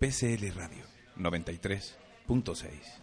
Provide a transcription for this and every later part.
PCL Radio 93.6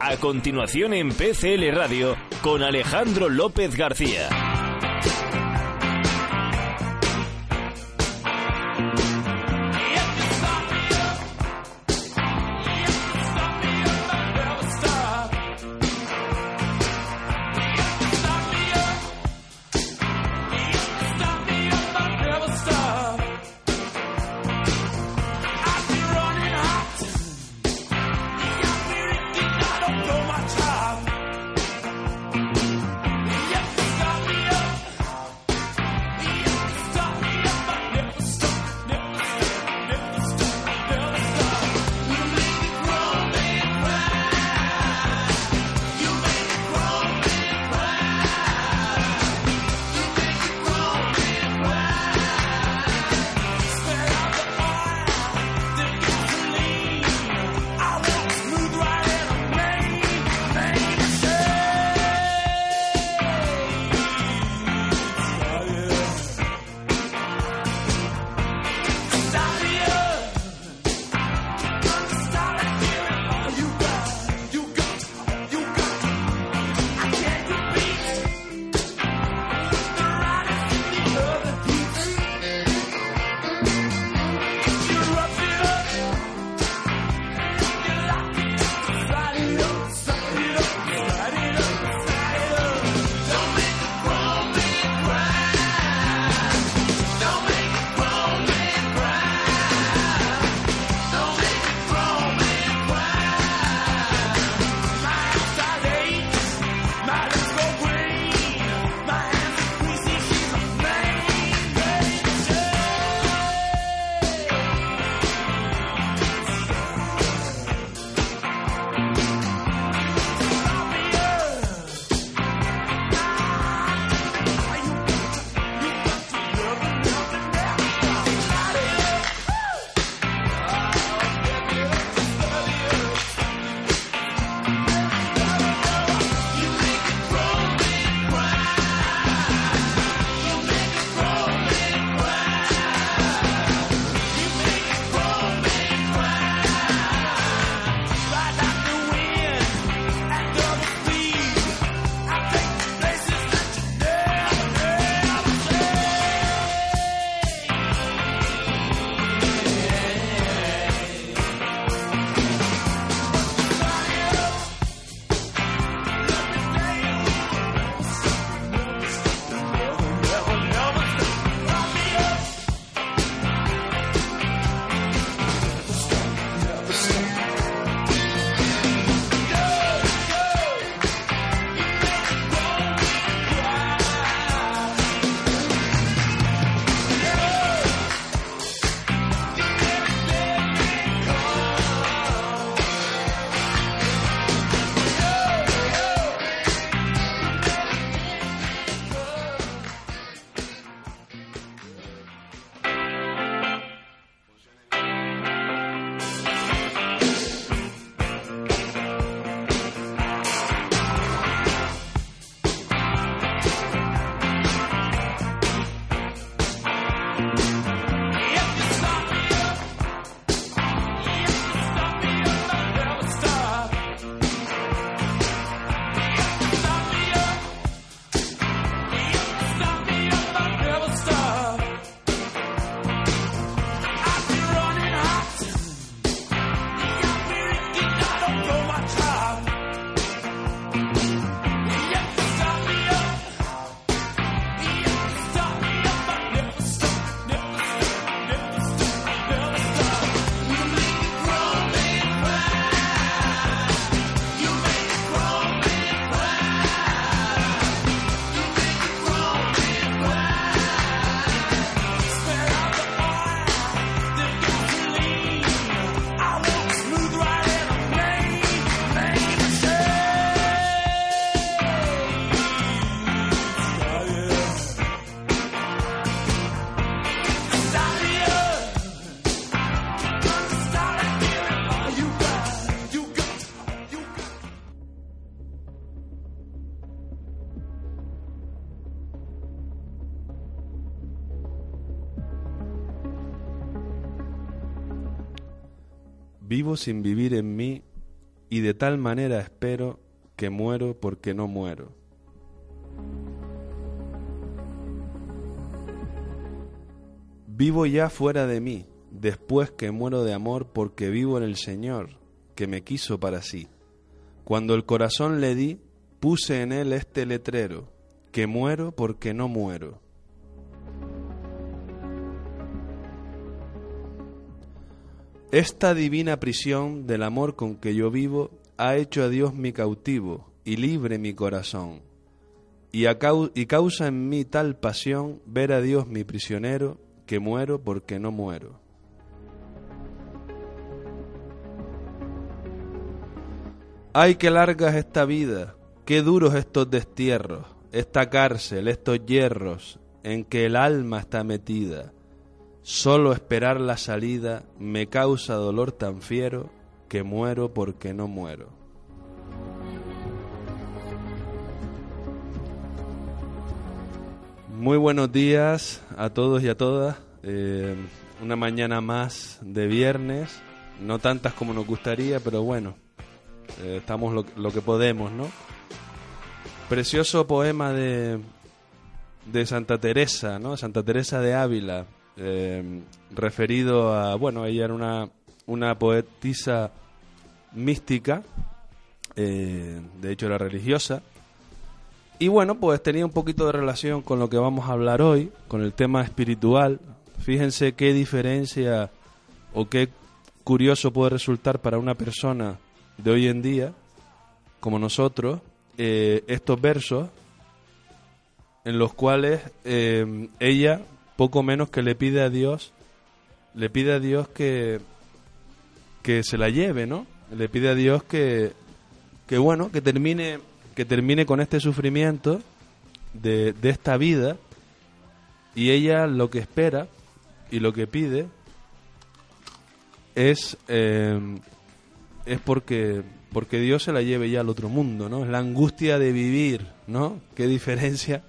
A continuación en PCL Radio con Alejandro López García. Vivo sin vivir en mí y de tal manera espero que muero porque no muero. Vivo ya fuera de mí, después que muero de amor porque vivo en el Señor, que me quiso para sí. Cuando el corazón le di, puse en él este letrero, que muero porque no muero. Esta divina prisión del amor con que yo vivo ha hecho a Dios mi cautivo y libre mi corazón. Y, y causa en mí tal pasión ver a Dios mi prisionero que muero porque no muero. Ay, qué larga es esta vida, qué duros estos destierros, esta cárcel, estos hierros en que el alma está metida. Solo esperar la salida me causa dolor tan fiero que muero porque no muero. Muy buenos días a todos y a todas. Eh, una mañana más de viernes, no tantas como nos gustaría, pero bueno, eh, estamos lo, lo que podemos, ¿no? Precioso poema de, de Santa Teresa, ¿no? Santa Teresa de Ávila, eh, referido a, bueno, ella era una, una poetisa mística, eh, de hecho era religiosa, y bueno, pues tenía un poquito de relación con lo que vamos a hablar hoy, con el tema espiritual. Fíjense qué diferencia o qué curioso puede resultar para una persona de hoy en día, como nosotros, eh, estos versos en los cuales eh, ella, poco menos que le pide a Dios, le pide a Dios que, que se la lleve, ¿no? Le pide a Dios que, que bueno, que termine, que termine con este sufrimiento de, de esta vida. Y ella lo que espera y lo que pide es, eh, es porque, porque Dios se la lleve ya al otro mundo, ¿no? Es la angustia de vivir, ¿no? Qué diferencia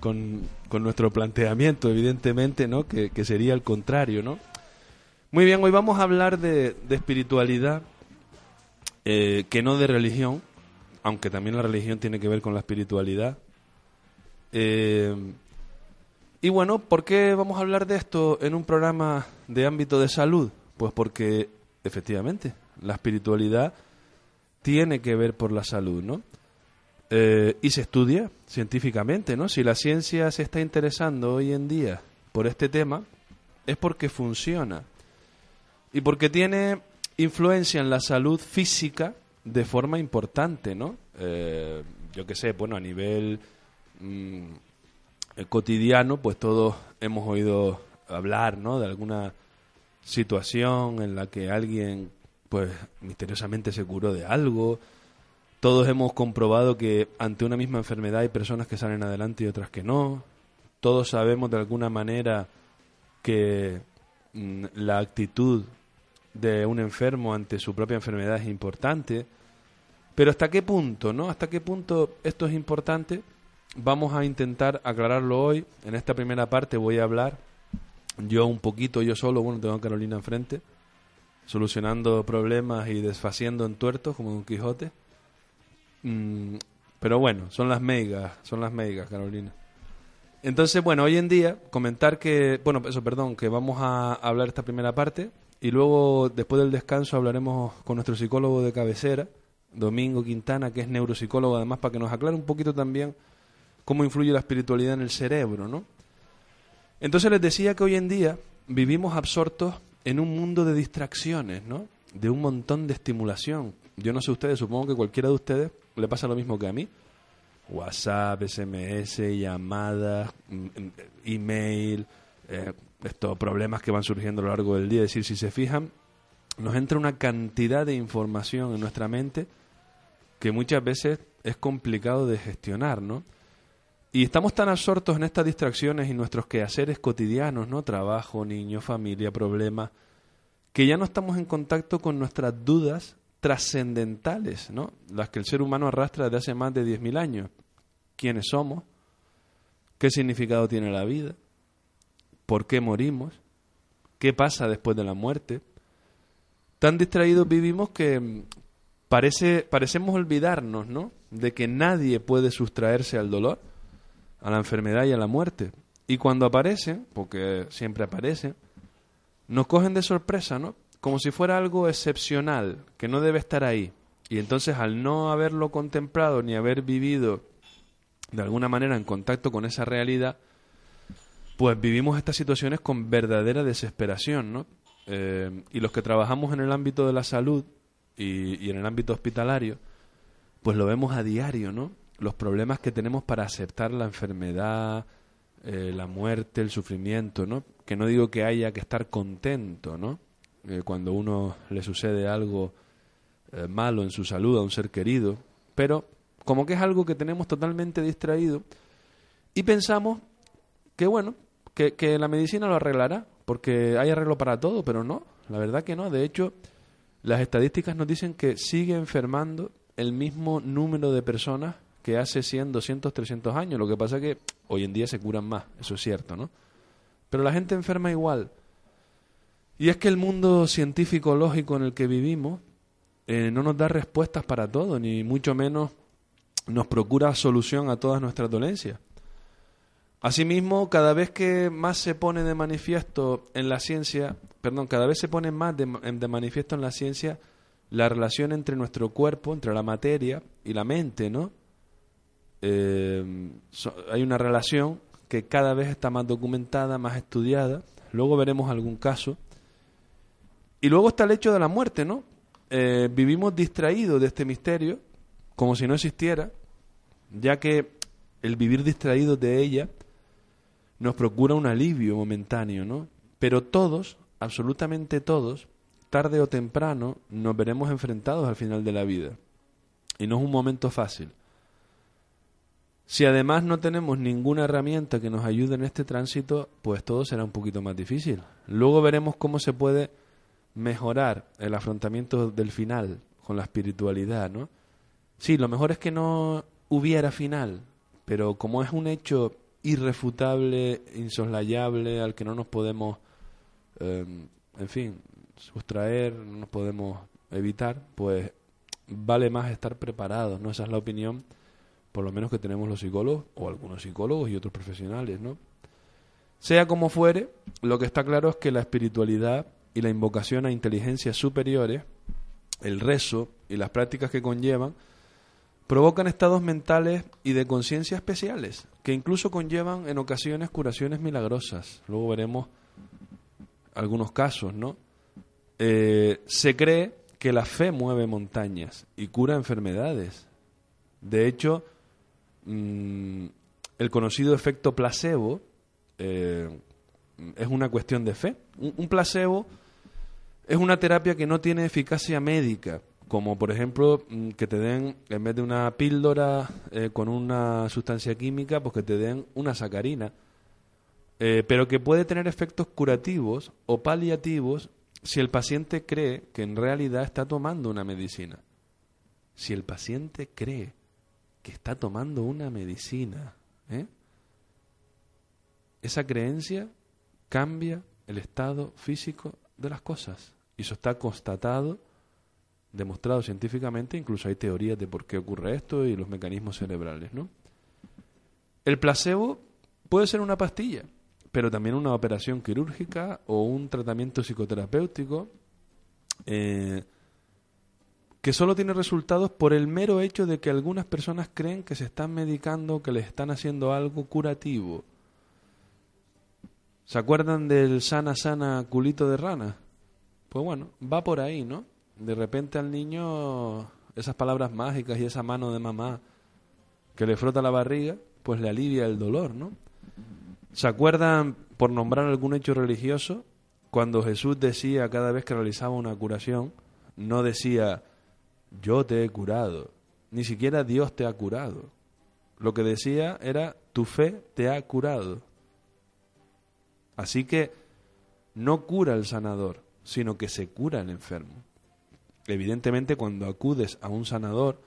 con, con nuestro planteamiento, evidentemente, ¿no? Que, que sería el contrario, ¿no? Muy bien, hoy vamos a hablar de, de espiritualidad, eh, que no de religión, aunque también la religión tiene que ver con la espiritualidad. Eh, y bueno, ¿por qué vamos a hablar de esto en un programa de ámbito de salud? Pues porque, efectivamente, la espiritualidad tiene que ver por la salud, ¿no? Eh, y se estudia científicamente, ¿no? Si la ciencia se está interesando hoy en día por este tema, es porque funciona y porque tiene influencia en la salud física de forma importante, ¿no? Eh, yo qué sé, bueno, a nivel mm, cotidiano, pues todos hemos oído hablar, ¿no? De alguna situación en la que alguien, pues, misteriosamente se curó de algo. Todos hemos comprobado que ante una misma enfermedad hay personas que salen adelante y otras que no. Todos sabemos de alguna manera que mm, la actitud de un enfermo ante su propia enfermedad es importante. Pero ¿hasta qué punto, no? ¿Hasta qué punto esto es importante? Vamos a intentar aclararlo hoy. En esta primera parte voy a hablar yo un poquito, yo solo, bueno, tengo a Carolina enfrente, solucionando problemas y desfaciendo entuertos como Don Quijote. Mm, pero bueno, son las megas, son las megas, Carolina. Entonces, bueno, hoy en día comentar que, bueno, eso, perdón, que vamos a hablar esta primera parte y luego, después del descanso, hablaremos con nuestro psicólogo de cabecera, Domingo Quintana, que es neuropsicólogo, además, para que nos aclare un poquito también cómo influye la espiritualidad en el cerebro, ¿no? Entonces les decía que hoy en día vivimos absortos en un mundo de distracciones, ¿no? De un montón de estimulación. Yo no sé ustedes, supongo que cualquiera de ustedes le pasa lo mismo que a mí. WhatsApp, SMS, llamadas, mm, mm, email, eh, estos problemas que van surgiendo a lo largo del día. Es decir, si se fijan, nos entra una cantidad de información en nuestra mente que muchas veces es complicado de gestionar, ¿no? Y estamos tan absortos en estas distracciones y nuestros quehaceres cotidianos, ¿no? Trabajo, niños, familia, problemas, que ya no estamos en contacto con nuestras dudas trascendentales, ¿no? Las que el ser humano arrastra desde hace más de 10.000 años. ¿Quiénes somos? ¿Qué significado tiene la vida? ¿Por qué morimos? ¿Qué pasa después de la muerte? tan distraídos vivimos que mm, parece, parecemos olvidarnos, ¿no? De que nadie puede sustraerse al dolor, a la enfermedad y a la muerte. Y cuando aparecen, porque siempre aparecen, nos cogen de sorpresa, ¿no? Como si fuera algo excepcional, que no debe estar ahí. Y entonces al no haberlo contemplado ni haber vivido de alguna manera en contacto con esa realidad, pues vivimos estas situaciones con verdadera desesperación, ¿no? Eh, y los que trabajamos en el ámbito de la salud y, en el ámbito hospitalario, pues lo vemos a diario, ¿no? Los problemas que tenemos para aceptar la enfermedad, eh, la muerte, el sufrimiento, ¿no? Que no digo que haya que estar contento, ¿no? Eh, cuando uno le sucede algo eh, malo en su salud a un ser querido, pero como que es algo que tenemos totalmente distraído y pensamos que bueno, que, que la medicina lo arreglará, porque hay arreglo para todo, pero no, la verdad que no. De hecho, las estadísticas nos dicen que sigue enfermando el mismo número de personas que hace 100, 200, 300 años. Lo que pasa es que hoy en día se curan más, eso es cierto, ¿no? Pero la gente enferma igual. Y es que el mundo científico lógico en el que vivimos eh, no nos da respuestas para todo, ni mucho menos nos procura solución a todas nuestras dolencias. Asimismo, cada vez que más se pone de manifiesto en la ciencia, perdón, cada vez se pone más de, manifiesto en la ciencia la relación entre nuestro cuerpo, entre la materia y la mente, ¿no? Eh, hay una relación que cada vez está más documentada, más estudiada. Luego veremos algún caso. Y luego está el hecho de la muerte, ¿no? Eh, vivimos distraídos de este misterio, como si no existiera, ya que el vivir distraídos de ella nos procura un alivio momentáneo, ¿no? Pero todos, absolutamente todos, tarde o temprano, nos veremos enfrentados al final de la vida. Y no es un momento fácil. Si además no tenemos ninguna herramienta que nos ayude en este tránsito, pues todo será un poquito más difícil. Luego veremos cómo se puede mejorar el afrontamiento del final con la espiritualidad, ¿no? Sí, lo mejor es que no hubiera final, pero como es un hecho irrefutable, insoslayable, al que no nos podemos, eh, en fin, sustraer, no nos podemos evitar, pues vale más estar preparados, ¿no? Esa es la opinión, por lo menos que tenemos los psicólogos, o algunos psicólogos y otros profesionales, ¿no? Sea como fuere, lo que está claro es que la espiritualidad y la invocación a inteligencias superiores, el rezo y las prácticas que conllevan, provocan estados mentales y de conciencia especiales, que incluso conllevan en ocasiones curaciones milagrosas. Luego veremos algunos casos, ¿no? Eh, se cree que la fe mueve montañas y cura enfermedades. De hecho, mm, el conocido efecto placebo eh, es una cuestión de fe. Un, placebo es una terapia que no tiene eficacia médica, como por ejemplo mm, que te den, en vez de una píldora eh, con una sustancia química, pues que te den una sacarina, eh, pero que puede tener efectos curativos o paliativos si el paciente cree que en realidad está tomando una medicina. Si el paciente cree que está tomando una medicina, ¿eh? esa creencia cambia el estado físico de las cosas. Y eso está constatado, demostrado científicamente, incluso hay teorías de por qué ocurre esto y los mecanismos cerebrales, ¿no? El placebo puede ser una pastilla, pero también una operación quirúrgica o un tratamiento psicoterapéutico eh, que solo tiene resultados por el mero hecho de que algunas personas creen que se están medicando, que les están haciendo algo curativo. ¿Se acuerdan del sana sana culito de rana? Pues bueno, va por ahí, ¿no? De repente al niño esas palabras mágicas y esa mano de mamá que le frota la barriga, pues le alivia el dolor, ¿no? ¿Se acuerdan, por nombrar algún hecho religioso, cuando Jesús decía cada vez que realizaba una curación, no decía yo te he curado, ni siquiera Dios te ha curado. Lo que decía era tu fe te ha curado. Así que no cura el sanador, sino que se cura el enfermo. Evidentemente, cuando acudes a un sanador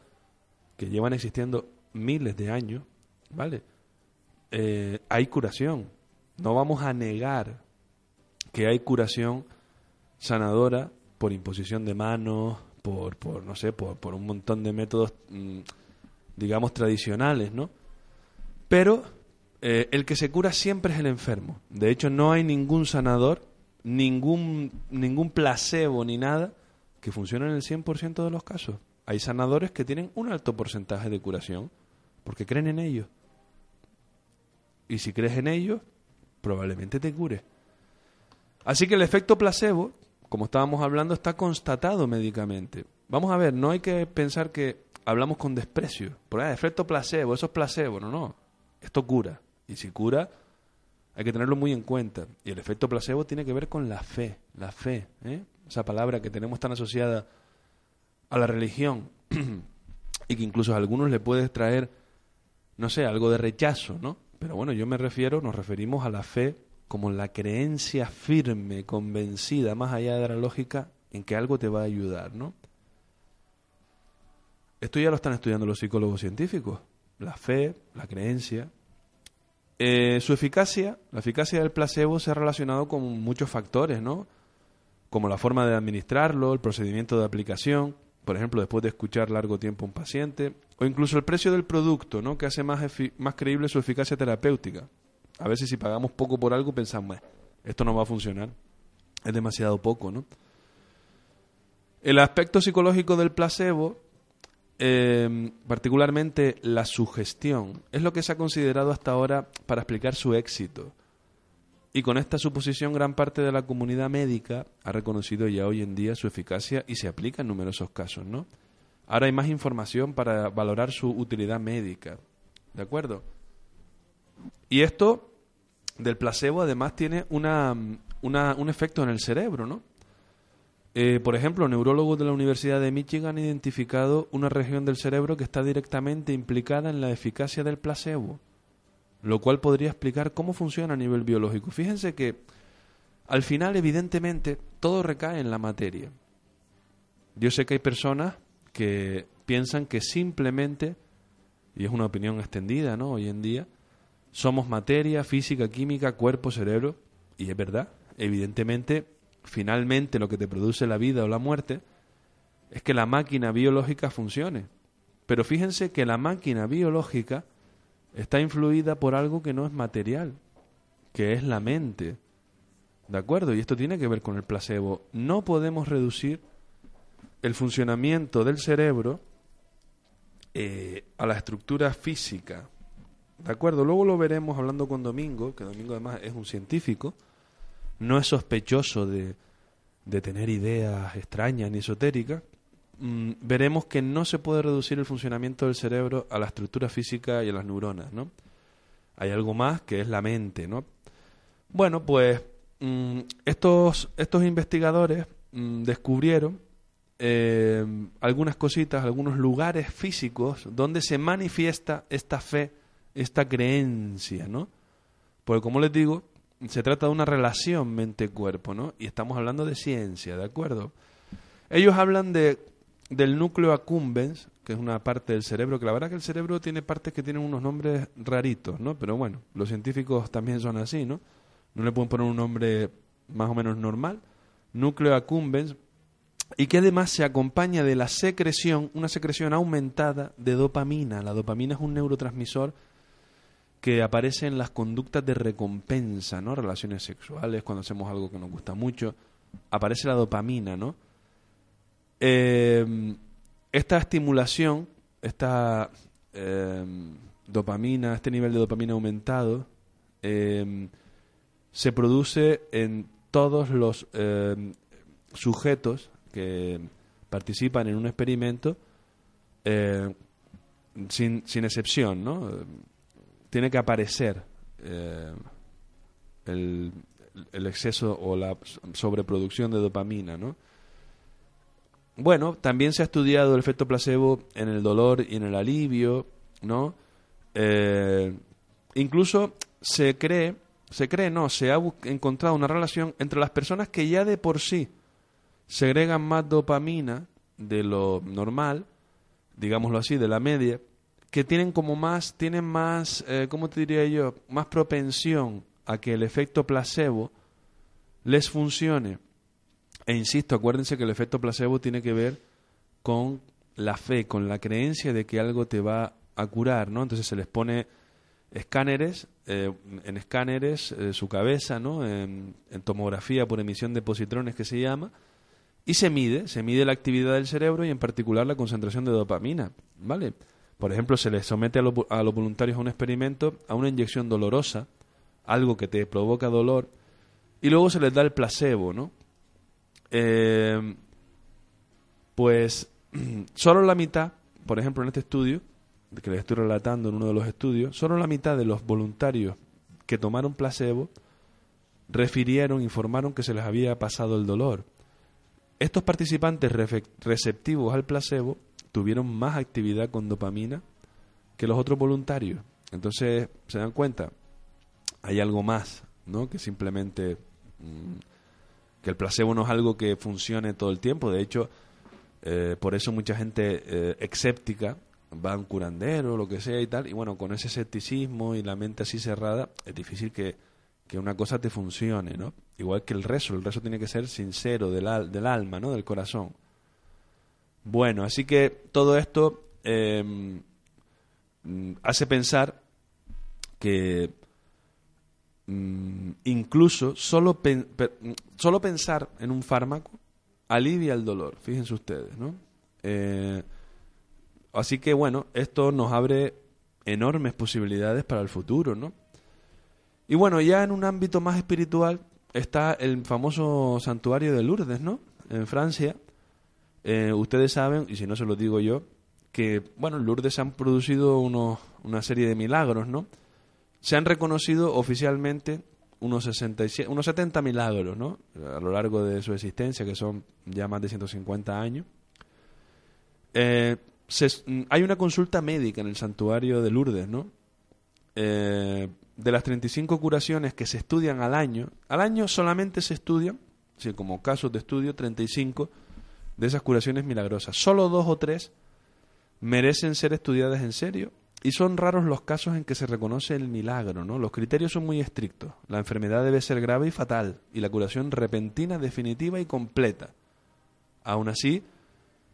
que llevan existiendo miles de años, ¿vale? Eh, hay curación. No vamos a negar que hay curación sanadora por imposición de manos, por, por no sé, por, por un montón de métodos, mm, digamos, tradicionales, ¿no? Pero eh, el que se cura siempre es el enfermo. De hecho, no hay ningún sanador, ningún, ningún placebo ni nada que funcione en el 100% de los casos. Hay sanadores que tienen un alto porcentaje de curación porque creen en ellos. Y si crees en ellos, probablemente te cure. Así que el efecto placebo, como estábamos hablando, está constatado médicamente. Vamos a ver, no hay que pensar que hablamos con desprecio. Por ahí, efecto placebo, eso es placebo. No, no. Esto cura. Y si cura, hay que tenerlo muy en cuenta. Y el efecto placebo tiene que ver con la fe. La fe, ¿eh? esa palabra que tenemos tan asociada a la religión y que incluso a algunos le puede traer, no sé, algo de rechazo, ¿no? Pero bueno, yo me refiero, nos referimos a la fe como la creencia firme, convencida, más allá de la lógica, en que algo te va a ayudar, ¿no? Esto ya lo están estudiando los psicólogos científicos. La fe, la creencia. Eh, su eficacia, la eficacia del placebo se ha relacionado con muchos factores, ¿no? Como la forma de administrarlo, el procedimiento de aplicación, por ejemplo, después de escuchar largo tiempo a un paciente, o incluso el precio del producto, ¿no? Que hace más, más creíble su eficacia terapéutica. A veces si pagamos poco por algo pensamos, "Eh, esto no va a funcionar, es demasiado poco, ¿no? El aspecto psicológico del placebo eh, particularmente la sugestión, es lo que se ha considerado hasta ahora para explicar su éxito. Y con esta suposición gran parte de la comunidad médica ha reconocido ya hoy en día su eficacia y se aplica en numerosos casos, ¿no? Ahora hay más información para valorar su utilidad médica, ¿de acuerdo? Y esto del placebo además tiene una, una- un efecto en el cerebro, ¿no? Eh, por ejemplo, neurólogos de la Universidad de Michigan han identificado una región del cerebro que está directamente implicada en la eficacia del placebo, lo cual podría explicar cómo funciona a nivel biológico. Fíjense que al final, evidentemente, todo recae en la materia. Yo sé que hay personas que piensan que simplemente, y es una opinión extendida, ¿no? Hoy en día, somos materia, física, química, cuerpo, cerebro, y es verdad, evidentemente, finalmente lo que te produce la vida o la muerte es que la máquina biológica funcione. Pero fíjense que la máquina biológica está influida por algo que no es material, que es la mente. ¿De acuerdo? Y esto tiene que ver con el placebo. No podemos reducir el funcionamiento del cerebro eh, a la estructura física. ¿De acuerdo? Luego lo veremos hablando con Domingo, que Domingo además es un científico, no es sospechoso de, de tener ideas extrañas ni esotéricas. Mm, veremos que no se puede reducir el funcionamiento del cerebro a la estructura física y a las neuronas, ¿no? Hay algo más que es la mente, ¿no? Bueno, pues mm, estos, estos investigadores mm, descubrieron eh, algunas cositas, algunos lugares físicos donde se manifiesta esta fe, esta creencia, ¿no? Porque como les digo, se trata de una relación mente-cuerpo, ¿no? Y estamos hablando de ciencia, ¿de acuerdo? Ellos hablan de, del núcleo accumbens, que es una parte del cerebro, que la verdad que el cerebro tiene partes que tienen unos nombres raritos, ¿no? Pero bueno, los científicos también son así, ¿no? No le pueden poner un nombre más o menos normal. Núcleo accumbens, y que además se acompaña de la secreción, una secreción aumentada de dopamina. La dopamina es un neurotransmisor que aparece en las conductas de recompensa, ¿no? Relaciones sexuales, cuando hacemos algo que nos gusta mucho, aparece la dopamina, ¿no? Eh, esta estimulación, esta eh, dopamina, este nivel de dopamina aumentado, eh, se produce en todos los sujetos que participan en un experimento sin, sin excepción, ¿no? Tiene que aparecer eh, el, exceso o la sobreproducción de dopamina, ¿no? Bueno, también se ha estudiado el efecto placebo en el dolor y en el alivio, ¿no? Eh, incluso se cree, se cree, no, se ha encontrado una relación entre las personas que ya de por sí segregan más dopamina de lo normal, digámoslo así, de la media, que tienen como más, tienen más, eh, ¿cómo te diría yo? Más propensión a que el efecto placebo les funcione. E insisto, acuérdense que el efecto placebo tiene que ver con la fe, con la creencia de que algo te va a curar, ¿no? Entonces se les pone escáneres, eh, en escáneres eh, su cabeza, ¿no? En, en tomografía por emisión de positrones que se llama, y se mide, se mide la actividad del cerebro y en particular la concentración de dopamina, ¿vale? Por ejemplo, se les somete a los, voluntarios a un experimento, a una inyección dolorosa, algo que te provoca dolor, y luego se les da el placebo, ¿no? Eh, pues solo la mitad, por ejemplo, en este estudio, que les estoy relatando en uno de los estudios, solo la mitad de los voluntarios que tomaron placebo refirieron, informaron que se les había pasado el dolor. Estos participantes receptivos al placebo tuvieron más actividad con dopamina que los otros voluntarios. Entonces, se dan cuenta, hay algo más, ¿no? Que simplemente mm, que el placebo no es algo que funcione todo el tiempo. De hecho, eh, por eso mucha gente eh, escéptica va a un curandero, lo que sea y tal. Y bueno, con ese escepticismo y la mente así cerrada, es difícil que, que una cosa te funcione, ¿no? Igual que el rezo, el rezo tiene que ser sincero del, al- del alma, ¿no? Del corazón. Bueno, así que todo esto eh, mm, hace pensar que mm, incluso solo, mm, solo pensar en un fármaco alivia el dolor, fíjense ustedes, ¿no? Eh, así que bueno, esto nos abre enormes posibilidades para el futuro, ¿no? Y bueno, ya en un ámbito más espiritual está el famoso santuario de Lourdes, ¿no? En Francia. Eh, ustedes saben, y si no se lo digo yo, que, bueno, en Lourdes han producido unos, una serie de milagros, ¿no? Se han reconocido oficialmente unos, 67, unos 70 milagros, ¿no? A lo largo de su existencia, que son ya más de 150 años. Eh, mm, hay una consulta médica en el santuario de Lourdes, ¿no? Eh, de las 35 curaciones que se estudian al año, al año solamente se estudian, sí, como casos de estudio, 35 de esas curaciones milagrosas. Solo dos o tres merecen ser estudiadas en serio y son raros los casos en que se reconoce el milagro, ¿no? Los criterios son muy estrictos. La enfermedad debe ser grave y fatal y la curación repentina, definitiva y completa. Aún así,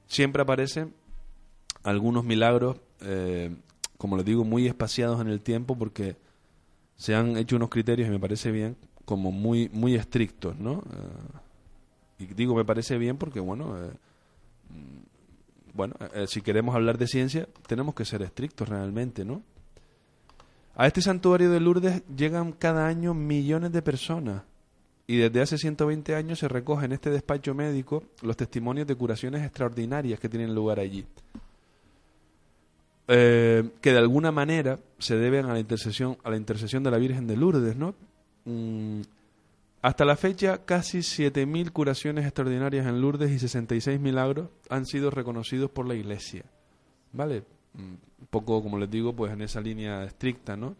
siempre aparecen algunos milagros, eh, como les digo, muy espaciados en el tiempo porque se han hecho unos criterios, y me parece bien, como muy, muy estrictos, ¿no? Eh, y digo me parece bien porque, bueno, eh, mm, bueno, eh, si queremos hablar de ciencia, tenemos que ser estrictos realmente, ¿no? A este santuario de Lourdes llegan cada año millones de personas y desde hace 120 años se recogen en este despacho médico los testimonios de curaciones extraordinarias que tienen lugar allí. Eh, que de alguna manera se deben a la intercesión a la intercesión de la Virgen de Lourdes, ¿no? Mm, hasta la fecha, casi 7.000 curaciones extraordinarias en Lourdes y 66 milagros han sido reconocidos por la Iglesia. ¿Vale? Mm, Un poco, como les digo, pues en esa línea estricta, ¿no?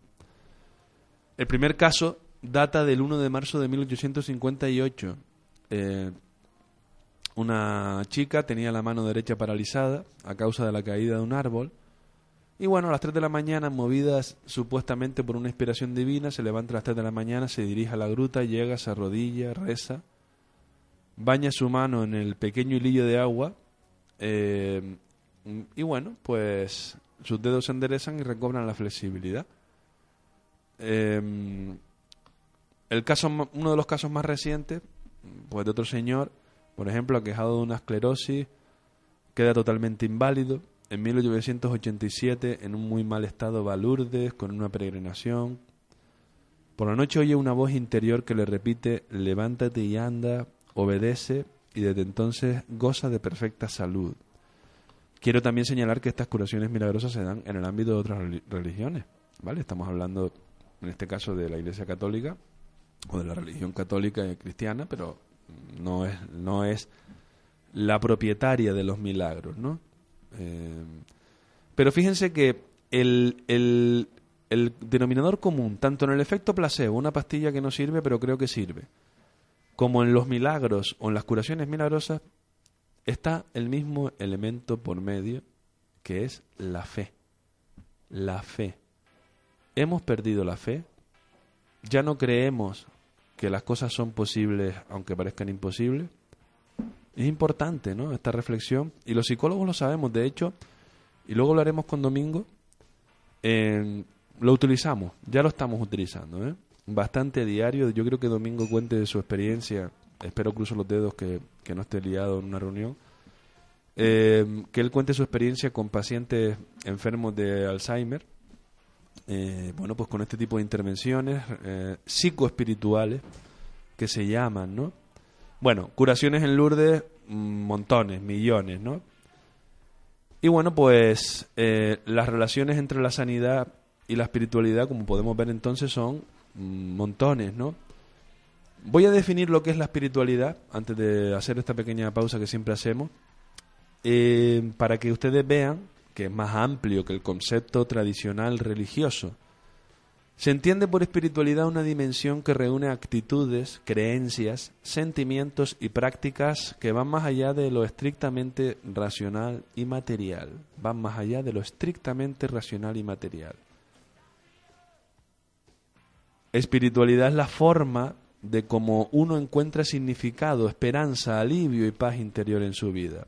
El primer caso data del 1 de marzo de 1858. Eh, una chica tenía la mano derecha paralizada a causa de la caída de un árbol. Y bueno, a las 3 de la mañana, movidas supuestamente por una inspiración divina, se levanta a las 3 de la mañana, se dirige a la gruta, llega, se arrodilla, reza, baña su mano en el pequeño hilillo de agua eh, y bueno, pues sus dedos se enderezan y recobran la flexibilidad. Eh, el caso, uno de los casos más recientes, pues de otro señor, por ejemplo, aquejado de una esclerosis, queda totalmente inválido. En 1887, en un muy mal estado, va a Lourdes con una peregrinación. Por la noche oye una voz interior que le repite, levántate y anda, obedece, y desde entonces goza de perfecta salud. Quiero también señalar que estas curaciones milagrosas se dan en el ámbito de otras reli- religiones, ¿vale? Estamos hablando, en este caso, de la Iglesia Católica o de la religión católica y cristiana, pero no es, no es la propietaria de los milagros, ¿no? Eh, pero fíjense que el, el denominador común, tanto en el efecto placebo, una pastilla que no sirve pero creo que sirve, como en los milagros o en las curaciones milagrosas, está el mismo elemento por medio, que es la fe. La fe. Hemos perdido la fe. Ya no creemos que las cosas son posibles aunque parezcan imposibles. Es importante, ¿no? Esta reflexión. Y los psicólogos lo sabemos, de hecho, y luego lo haremos con Domingo. lo utilizamos, ya lo estamos utilizando, ¿eh? Bastante diario. Yo creo que Domingo cuente de su experiencia. Espero cruzo los dedos que, que no esté liado en una reunión. Eh, que él cuente su experiencia con pacientes enfermos de Alzheimer. Eh, bueno, pues con este tipo de intervenciones eh, psicoespirituales que se llaman, ¿no? Bueno, curaciones en Lourdes, mm, montones, millones, ¿no? Y bueno, pues eh, las relaciones entre la sanidad y la espiritualidad, como podemos ver entonces, son mm, montones, ¿no? Voy a definir lo que es la espiritualidad antes de hacer esta pequeña pausa que siempre hacemos, eh, para que ustedes vean que es más amplio que el concepto tradicional religioso. Se entiende por espiritualidad una dimensión que reúne actitudes, creencias, sentimientos y prácticas que van más allá de lo estrictamente racional y material. Van más allá de lo estrictamente racional y material. Espiritualidad es la forma de cómo uno encuentra significado, esperanza, alivio y paz interior en su vida.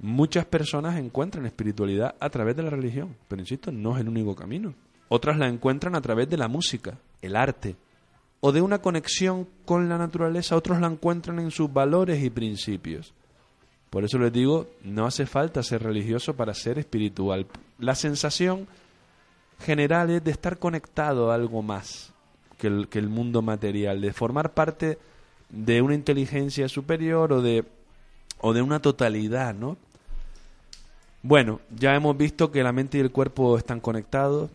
Muchas personas encuentran espiritualidad a través de la religión, pero insisto, no es el único camino. Otras la encuentran a través de la música, el arte, o de una conexión con la naturaleza, otros la encuentran en sus valores y principios. Por eso les digo, no hace falta ser religioso para ser espiritual. La sensación general es de estar conectado a algo más que el, mundo material, de formar parte de una inteligencia superior o de, o de una totalidad, ¿no? Bueno, ya hemos visto que la mente y el cuerpo están conectados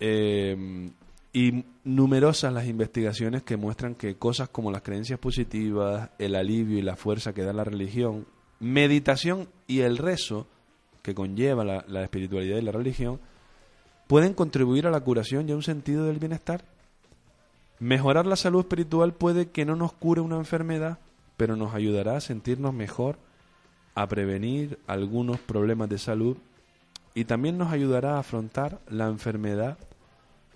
eh, y numerosas las investigaciones que muestran que cosas como las creencias positivas, el alivio y la fuerza que da la religión, meditación y el rezo que conlleva la, la espiritualidad y la religión, pueden contribuir a la curación y a un sentido del bienestar. Mejorar la salud espiritual puede que no nos cure una enfermedad, pero nos ayudará a sentirnos mejor, a prevenir algunos problemas de salud y también nos ayudará a afrontar la enfermedad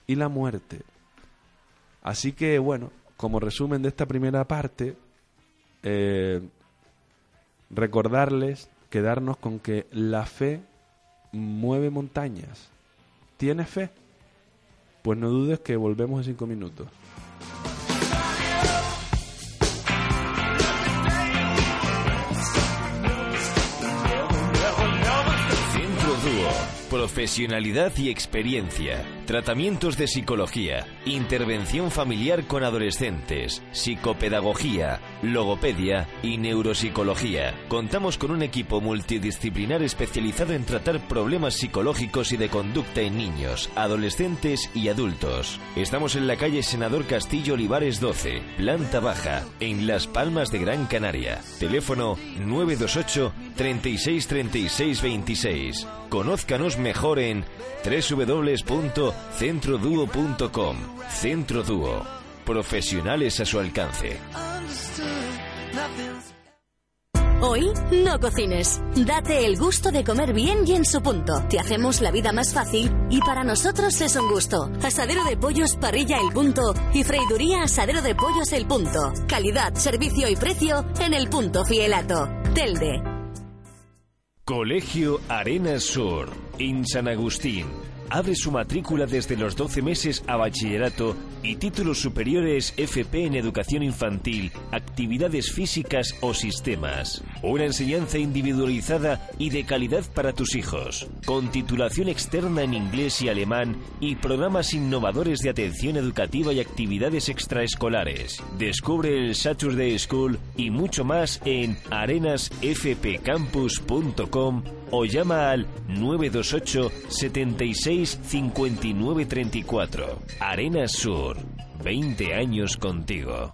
y la muerte. Así que, bueno, como resumen de esta primera parte, eh, recordarles, quedarnos con que la fe mueve montañas. ¿Tienes fe? Pues no dudes que volvemos en cinco minutos. Profesionalidad y experiencia. Tratamientos de psicología. Intervención familiar con adolescentes. Psicopedagogía. Logopedia y neuropsicología. Contamos con un equipo multidisciplinar especializado en tratar problemas psicológicos y de conducta en niños, adolescentes y adultos. Estamos en la calle Senador Castillo Olivares 12, planta baja, en Las Palmas de Gran Canaria. Teléfono 928 36 36 26. Conózcanos mejor en www.centroduo.com. Centro Dúo. Profesionales a su alcance. Hoy no cocines. Date el gusto de comer bien y en su punto. Te hacemos la vida más fácil y para nosotros es un gusto. Asadero de pollos Parrilla El Punto y Freiduría Asadero de Pollos El Punto. Calidad, servicio y precio en El Punto Fielato. Telde. Colegio Arenas Sur, en San Agustín. Abre su matrícula desde los 12 meses a bachillerato y títulos superiores FP en educación infantil, actividades físicas o sistemas. Una enseñanza individualizada y de calidad para tus hijos, con titulación externa en inglés y alemán y programas innovadores de atención educativa y actividades extraescolares. Descubre el Saturday School y mucho más en arenasfpcampus.com o llama al 928 76 59 34. Arenas Sur, 20 años contigo.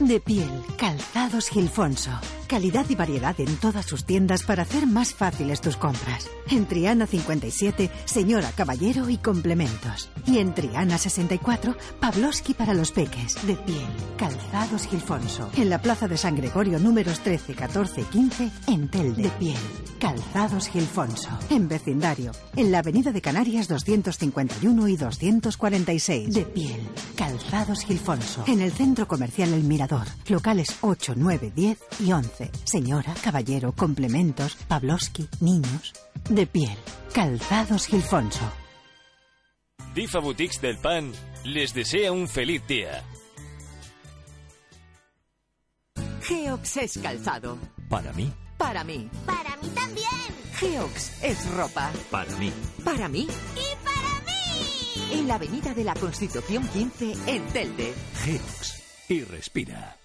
De piel, calzados Gilfonso. Calidad y variedad en todas sus tiendas para hacer más fáciles tus compras. En Triana 57, señora, caballero y complementos. Y en Triana 64, Pavlovsky para los peques. De piel, calzados Gilfonso. En la Plaza de San Gregorio números 13, 14 y 15, en Telde. De piel, calzados Gilfonso. En vecindario, en la Avenida de Canarias 251 y 246. De piel, calzados Gilfonso. En el Centro Comercial El Mirador Salvador. Locales 8, 9, 10 y 11. Señora, caballero, complementos, Pavlovsky, niños. De piel. Calzados Gilfonso. Difa Boutiques del Pan les desea un feliz día. Geox es calzado. Para mí. Para mí. Para mí también. Geox es ropa. Para mí. Para mí. Y para mí. En la Avenida de la Constitución 15, en Telde. Geox. Y respira.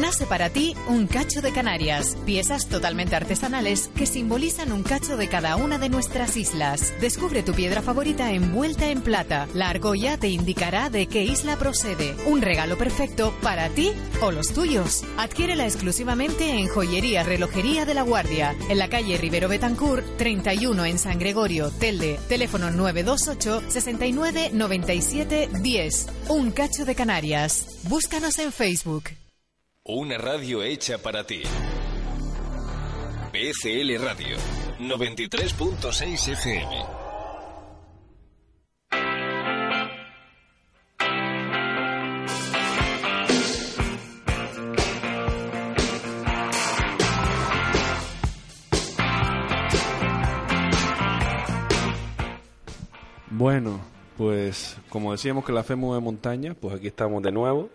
Nace para ti un cacho de Canarias, piezas totalmente artesanales que simbolizan un cacho de cada una de nuestras islas. Descubre tu piedra favorita envuelta en plata. La argolla te indicará de qué isla procede. Un regalo perfecto para ti o los tuyos. Adquiérela exclusivamente en Joyería Relojería de la Guardia, en la calle Rivero Betancourt, 31 en San Gregorio, Telde. Teléfono 928 69 97 10. Un cacho de Canarias. Búscanos en Facebook. Una radio hecha para ti. PCL Radio 93.6 FM. Bueno, pues como decíamos que la fe mueve montaña, pues aquí estamos de nuevo.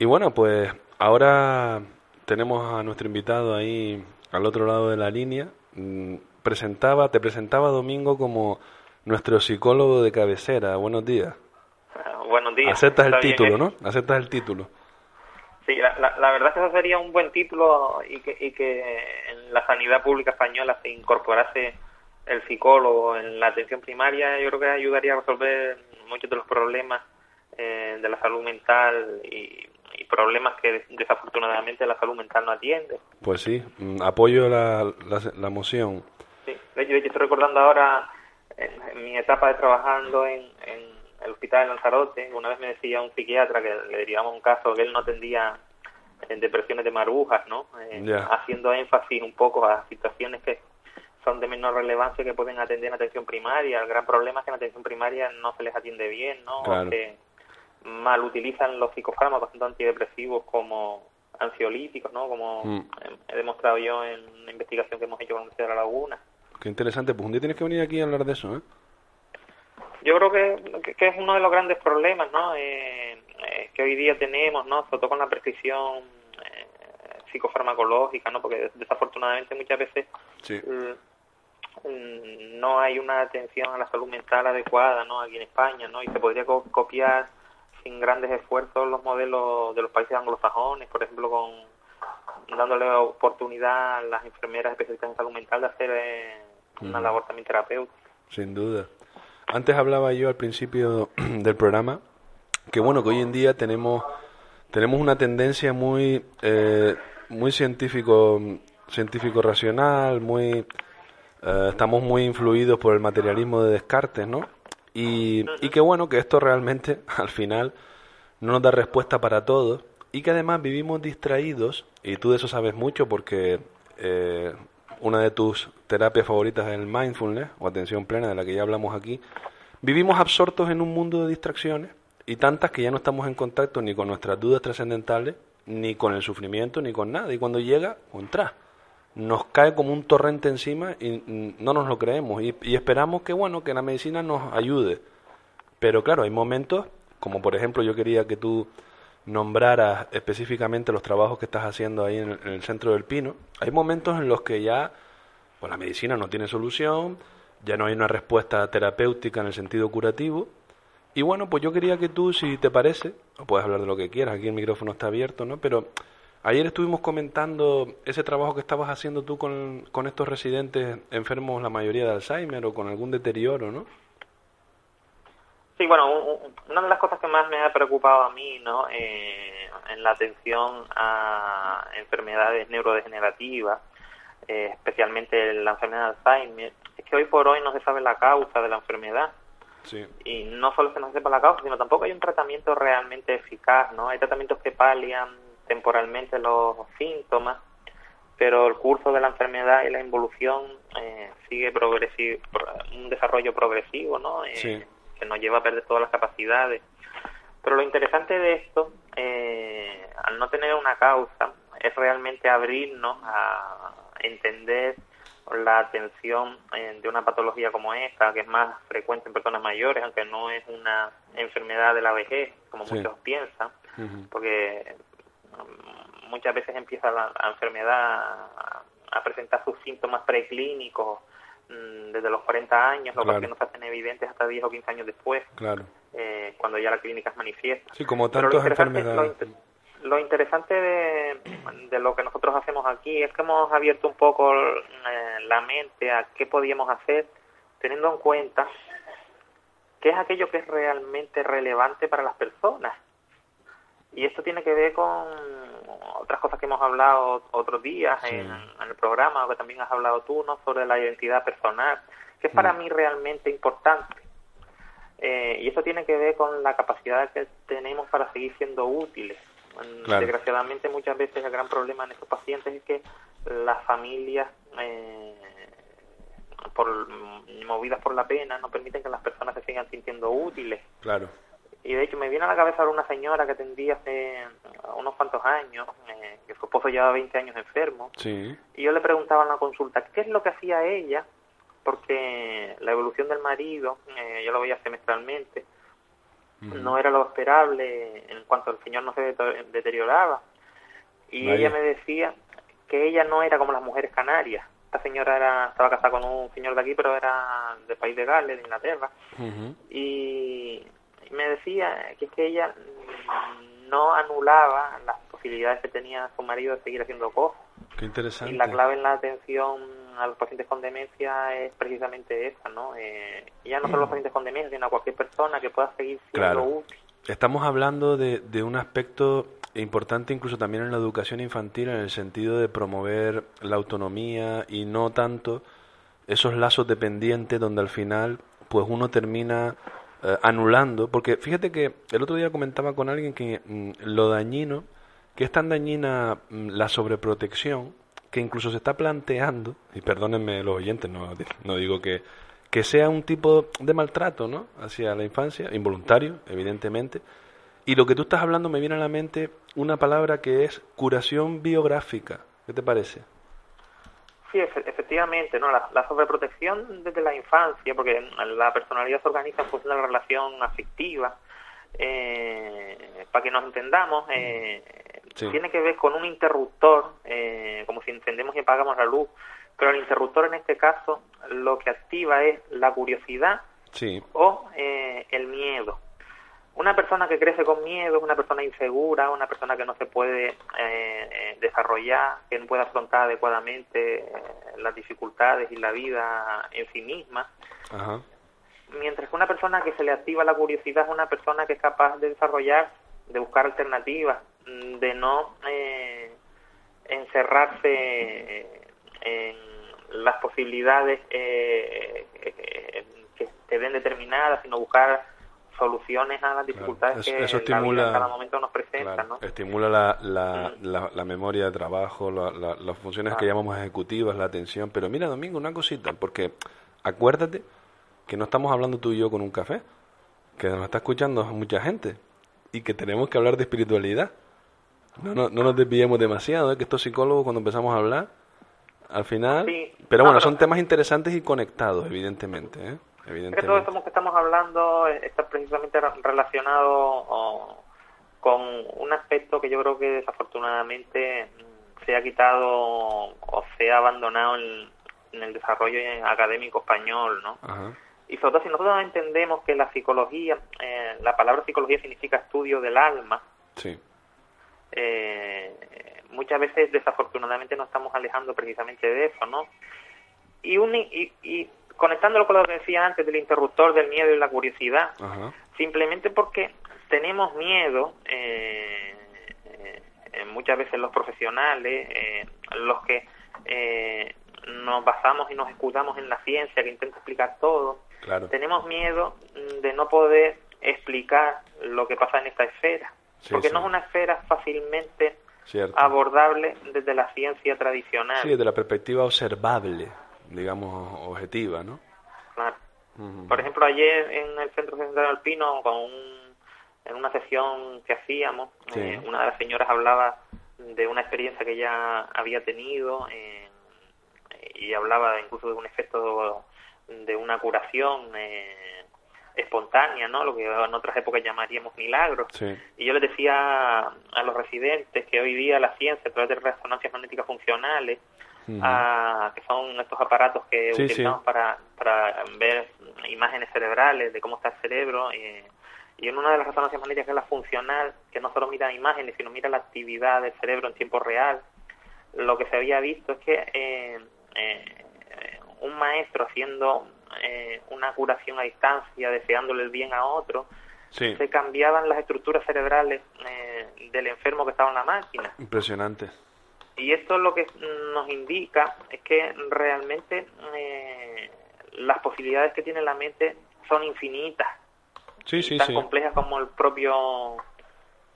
Y bueno, pues ahora tenemos a nuestro invitado ahí al otro lado de la línea. Mm, Presentaba, te presentaba Domingo como nuestro psicólogo de cabecera. Buenos días. Buenos días. Aceptas el bien, título, ¿eh? ¿no? Aceptas el título. Sí, la, la- la verdad es que eso sería un buen título y que, y que en la sanidad pública española se incorporase el psicólogo en la atención primaria. Yo creo que ayudaría a resolver muchos de los problemas eh, de la salud mental y, y problemas que desafortunadamente la salud mental no atiende. Pues sí, mm, apoyo la, la, la moción. Sí, estoy recordando ahora en, en mi etapa de trabajando en, en el hospital de Lanzarote, una vez me decía un psiquiatra que le derivamos un caso que él no atendía en depresiones de marujas, ¿no? Eh. Haciendo énfasis un poco a situaciones que son de menor relevancia que pueden atender en atención primaria. El gran problema es que en atención primaria no se les atiende bien, ¿no? Claro. O que mal utilizan los psicofármacos, tanto antidepresivos como ansiolíticos, ¿no? Como Mm. he demostrado yo en una investigación que hemos hecho con la Universidad de La Laguna. Qué interesante. Pues un día tienes que venir aquí a hablar de eso, ¿eh? Yo creo que, que- es uno de los grandes problemas, ¿no? Eh, eh, que hoy día tenemos, ¿no? Sobre todo con la prescripción eh, psicofarmacológica, ¿no? Porque desafortunadamente muchas veces Sí. mm, mm, no hay una atención a la salud mental adecuada, ¿no? Aquí en España, ¿no? Y se podría co- copiar sin grandes esfuerzos los modelos de los países anglosajones, por ejemplo, con dándole oportunidad a las enfermeras especialistas en salud mental de hacer eh, una Ujú. labor también terapéutica. Sin duda. Antes hablaba yo al principio del programa que bueno que hoy en día tenemos tenemos una tendencia muy eh, muy científico científico racional, muy eh, estamos muy influidos por el materialismo de Descartes, ¿no? Y, y que bueno que esto realmente al final no nos da respuesta para todo. Y que además vivimos distraídos y tú de eso sabes mucho porque eh, una de tus terapias favoritas es el mindfulness o atención plena de la que ya hablamos aquí. Vivimos absortos en un mundo de distracciones y tantas que ya no estamos en contacto ni con nuestras dudas trascendentales ni con el sufrimiento ni con nada. Y cuando llega contra nos cae como un torrente encima y mm, no nos lo creemos. Y, esperamos que bueno que la medicina nos ayude. Pero claro hay momentos como por ejemplo yo quería que tú nombraras específicamente los trabajos que estás haciendo ahí en el, en el centro del Pino. Hay momentos en los que ya pues la medicina no tiene solución ya no hay una respuesta terapéutica en el sentido curativo. Y bueno pues yo quería que tú si te parece o puedes hablar de lo que quieras aquí el micrófono está abierto no pero Ayer estuvimos comentando ese trabajo que estabas haciendo tú con, con estos residentes enfermos, la mayoría de Alzheimer o con algún deterioro, ¿no? Sí, bueno, un- un- una de las cosas que más me ha preocupado a mí, ¿no? Eh, en la atención a enfermedades neurodegenerativas, eh, especialmente la enfermedad de Alzheimer, es que hoy por hoy no se sabe la causa de la enfermedad. Sí. Y no solo se sepa la causa, sino tampoco hay un tratamiento realmente eficaz, ¿no? Hay tratamientos que palian temporalmente los síntomas, pero el curso de la enfermedad y la involución eh, sigue progresivo, un desarrollo progresivo, ¿no? Eh, Sí. que nos lleva a perder todas las capacidades. Pero lo interesante de esto eh, al no tener una causa, es realmente abrirnos a entender la atención eh, de una patología como esta, que es más frecuente en personas mayores, aunque no es una enfermedad de la vejez, como Sí. muchos piensan, porque muchas veces empieza la, la enfermedad a, a presentar sus síntomas preclínicos mm, desde los 40 años, lo Claro. que no se hacen evidentes hasta 10 o 15 años después, Claro. eh, cuando ya la clínica es manifiesta. Sí, como tantas interesante- enfermedades. Lo, inter- lo interesante de, de lo que nosotros hacemos aquí es que hemos abierto un poco eh, la mente a qué podíamos hacer, teniendo en cuenta qué es aquello que es realmente relevante para las personas. Y esto tiene que ver con otras cosas que hemos hablado otros días Sí. en, en el programa, o que también has hablado tú, ¿no? sobre la identidad personal, que es para Mm. mí realmente importante. Eh, y eso tiene que ver con la capacidad que tenemos para seguir siendo útiles. Mm, Claro. Desgraciadamente muchas veces el gran problema en estos pacientes es que las familias, eh, por, mm, movidas por la pena, no permiten que las personas se sigan sintiendo útiles. Claro. Y de hecho me viene a la cabeza una señora que atendí hace unos cuantos años, eh, que su esposo llevaba 20 años enfermo, Sí. y yo le preguntaba en la consulta qué es lo que hacía ella, porque la evolución del marido, eh, yo lo veía semestralmente, no era lo esperable en cuanto el señor no se deterioraba. Y Vaya. ella me decía que ella no era como las mujeres canarias. Esta señora era, estaba casada con un señor de aquí, pero era del país de Gales, de Inglaterra y me decía que es que ella mm, no anulaba las posibilidades que tenía su marido de seguir haciendo cosas. Qué interesante. Y la clave en la atención a los pacientes con demencia es precisamente esa, ¿no? Eh, ya no solo los pacientes con demencia, sino a cualquier persona que pueda seguir siendo Claro. útil. Estamos hablando de, de un aspecto importante incluso también en la educación infantil en el sentido de promover la autonomía y no tanto esos lazos dependientes donde al final pues uno termina eh, anulando porque fíjate que el otro día comentaba con alguien que mm, lo dañino que es tan dañina mm, la sobreprotección que incluso se está planteando y perdónenme los oyentes no, no digo que que sea un tipo de maltrato ¿no? hacia la infancia, involuntario, evidentemente. Y lo que tú estás hablando me viene a la mente una palabra que es curación biográfica. ¿Qué te parece? Sí, efe- efectivamente, ¿no? La, la sobreprotección desde la infancia, porque la personalidad se organiza en función de la relación afectiva, eh, para que nos entendamos, eh, Sí. tiene que ver con un interruptor, eh, como si encendemos y apagamos la luz, pero el interruptor en este caso lo que activa es la curiosidad Sí, o eh, el miedo. Una persona que crece con miedo es una persona insegura, una persona que no se puede eh, eh, desarrollar, que no puede afrontar adecuadamente eh, las dificultades y la vida en sí misma. ajá, Mientras que una persona que se le activa la curiosidad es una persona que es capaz de desarrollar, de buscar alternativas, mm, de no eh, encerrarse eh, en las posibilidades eh, que te den determinadas, sino buscar soluciones a las dificultades Eso- que eso la vida estimula- en cada momento nos presenta, claro, ¿no? estimula la, la, la, la memoria de trabajo, la- la- las funciones que llamamos ejecutivas, la atención. Pero mira, Domingo, una cosita, porque acuérdate que no estamos hablando tú y yo con un café, que nos está escuchando mucha gente y que tenemos que hablar de espiritualidad. No, no, no nos desviemos demasiado, ¿eh? que estos psicólogos cuando empezamos a hablar, al final... Sí. Pero No, bueno, pero- son temas interesantes y conectados, evidentemente. ¿eh? Que todo Evidentemente. esto que estamos hablando está precisamente re- relacionado con un aspecto que yo creo que desafortunadamente se ha quitado o se ha abandonado en, en el desarrollo académico español, ¿no? Ajá. Y sobre todo si nosotros entendemos que la psicología, eh, la palabra psicología significa estudio del alma, Sí, eh, muchas veces desafortunadamente nos estamos alejando precisamente de eso, ¿no? Y, un, y, y conectándolo con lo que decía antes del interruptor del miedo y la curiosidad, ajá. simplemente porque tenemos miedo, eh, eh, muchas veces los profesionales, eh, los que eh, nos basamos y nos escudamos en la ciencia que intenta explicar todo, Claro. tenemos miedo de no poder explicar lo que pasa en esta esfera, Sí, porque sí. no es una esfera fácilmente Cierto. abordable desde la ciencia tradicional. Sí, desde la perspectiva observable, digamos, objetiva, ¿no? Claro. Por ejemplo, ayer en el Centro Central Alpino, con un en una sesión que hacíamos, Sí. eh, una de las señoras hablaba de una experiencia que ella había tenido eh, y hablaba incluso de un efecto de una curación eh, espontánea, ¿no? Lo que en otras épocas llamaríamos milagros. Sí. Y yo les decía a los residentes que hoy día la ciencia, a través de resonancias magnéticas funcionales, A- que son estos aparatos que Sí, utilizamos sí. Para, para ver imágenes cerebrales de cómo está el cerebro. eh, y en una de las resonancias magnéticas, que es la funcional, que no solo mira imágenes, sino mira la actividad del cerebro en tiempo real, lo que se había visto es que eh, eh, un maestro haciendo eh, una curación a distancia, deseándole el bien a otro, Sí. se cambiaban las estructuras cerebrales eh, del enfermo que estaba en la máquina. Impresionante. Y esto lo que nos indica es que realmente eh, las posibilidades que tiene la mente son infinitas, Sí, sí, tan sí. complejas como el propio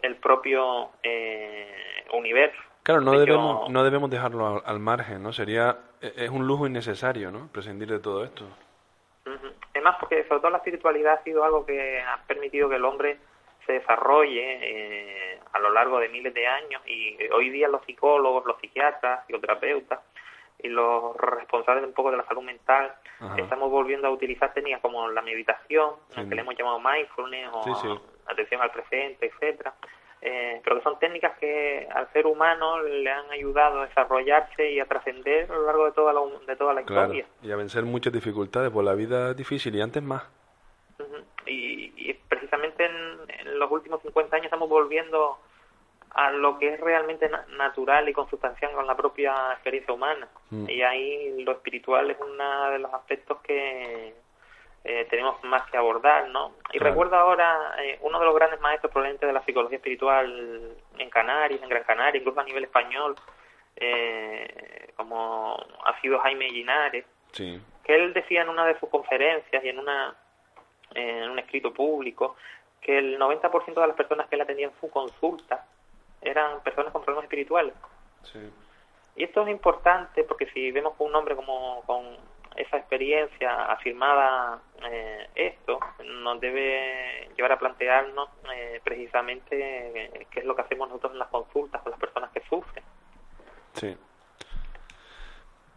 el propio eh, universo. Claro, no debemos, no debemos dejarlo al, al margen, ¿no? Sería, e- es un lujo innecesario, ¿no? Prescindir de todo esto. Ujú. Además, porque sobre todo la espiritualidad ha sido algo que ha permitido que el hombre se desarrolle eh, a lo largo de miles de años y hoy día los psicólogos, los psiquiatras, psicoterapeutas y los responsables un poco de la salud mental Ajá. estamos volviendo a utilizar técnicas como la meditación, Sí. que le hemos llamado mindfulness o Sí, sí. atención al presente, etcétera, eh, pero que son técnicas que al ser humano le han ayudado a desarrollarse y a trascender a lo largo de toda la, de toda la Claro. historia. Y a vencer muchas dificultades, pues la vida es difícil y antes más. Ujú. Y, y precisamente en, en los últimos 50 años estamos volviendo a lo que es realmente na- natural y consustancial con la propia experiencia humana. Mm. Y ahí lo espiritual es uno de los aspectos que eh, tenemos más que abordar, ¿no? Y Claro. recuerdo ahora eh, uno de los grandes maestros probablemente de la psicología espiritual en Canarias, en Gran Canaria, incluso a nivel español, eh, como ha sido Jaime Linares, Sí. que él decía en una de sus conferencias y en una en un escrito público que el 90% de las personas que él atendía en su consulta eran personas con problemas espirituales. Sí. Y esto es importante porque si vemos que un hombre como con esa experiencia afirmada eh, esto, nos debe llevar a plantearnos eh, precisamente eh, qué es lo que hacemos nosotros en las consultas con las personas que sufren. Sí.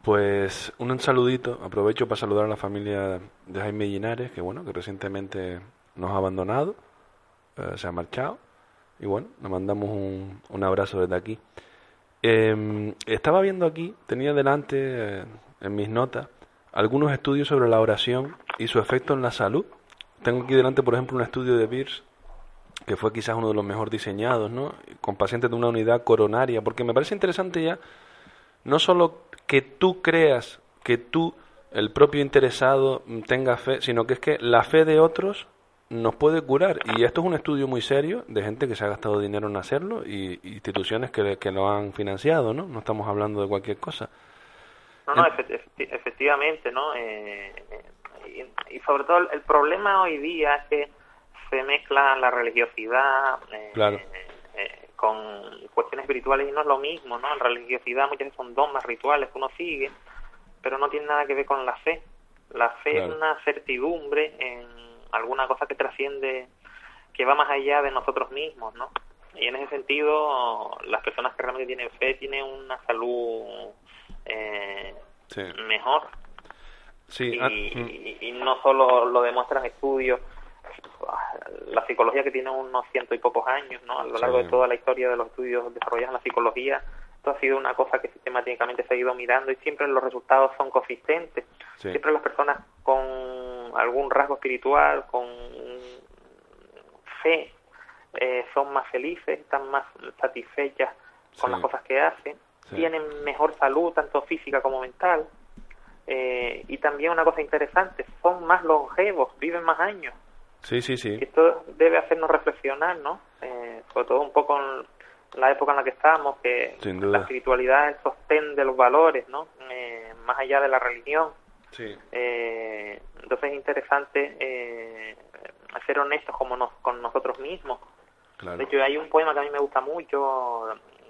Pues un saludito, aprovecho para saludar a la familia de Jaime Linares, que bueno, que recientemente nos ha abandonado, eh, se ha marchado, y bueno, le mandamos un, un abrazo desde aquí. Eh, estaba viendo aquí, tenía delante eh, en mis notas algunos estudios sobre la oración y su efecto en la salud. Tengo aquí delante, por ejemplo, un estudio de Beers, que fue quizás uno de los mejor diseñados, ¿no? Con pacientes de una unidad coronaria, porque me parece interesante ya no solo que tú creas, que tú, el propio interesado, mm, tenga fe, sino que es que la fe de otros nos puede curar. Y esto es un estudio muy serio de gente que se ha gastado dinero en hacerlo y y instituciones que, que lo han financiado, ¿no? No estamos hablando de cualquier cosa. No, no, efecti- efecti- efectivamente, ¿no? Eh, eh, y, y sobre todo el, problema hoy día es que se mezcla la religiosidad eh, Claro. eh, con cuestiones espirituales y no es lo mismo, ¿no? La religiosidad muchas veces son dogmas rituales que uno sigue, pero no tiene nada que ver con la fe. La fe Claro. es una certidumbre en alguna cosa que trasciende, que va más allá de nosotros mismos, ¿no? Y en ese sentido, las personas que realmente tienen fe tienen una salud eh, Sí. mejor. Sí, y, ah, y- y no solo lo demuestran estudios, la psicología que tiene unos ciento y pocos años, ¿no? A lo largo Sí. de toda la historia de los estudios desarrollados en la psicología, esto ha sido una cosa que sistemáticamente se ha ido mirando y siempre los resultados son consistentes. Sí. Siempre las personas con algún rasgo espiritual, con fe, eh, son más felices, están más satisfechas con Sí. las cosas que hacen, Sí. tienen mejor salud, tanto física como mental. Eh, y también una cosa interesante, son más longevos, viven más años. sí, sí, sí. Esto debe hacernos reflexionar, ¿no? Eh, sobre todo un poco en la época en la que estamos, que la espiritualidad es el sostén de los valores, ¿no? Eh, más allá de la religión. Sí. Eh, entonces es interesante eh, ser honestos como nos, con nosotros mismos. Claro. De hecho, hay un poema que a mí me gusta mucho,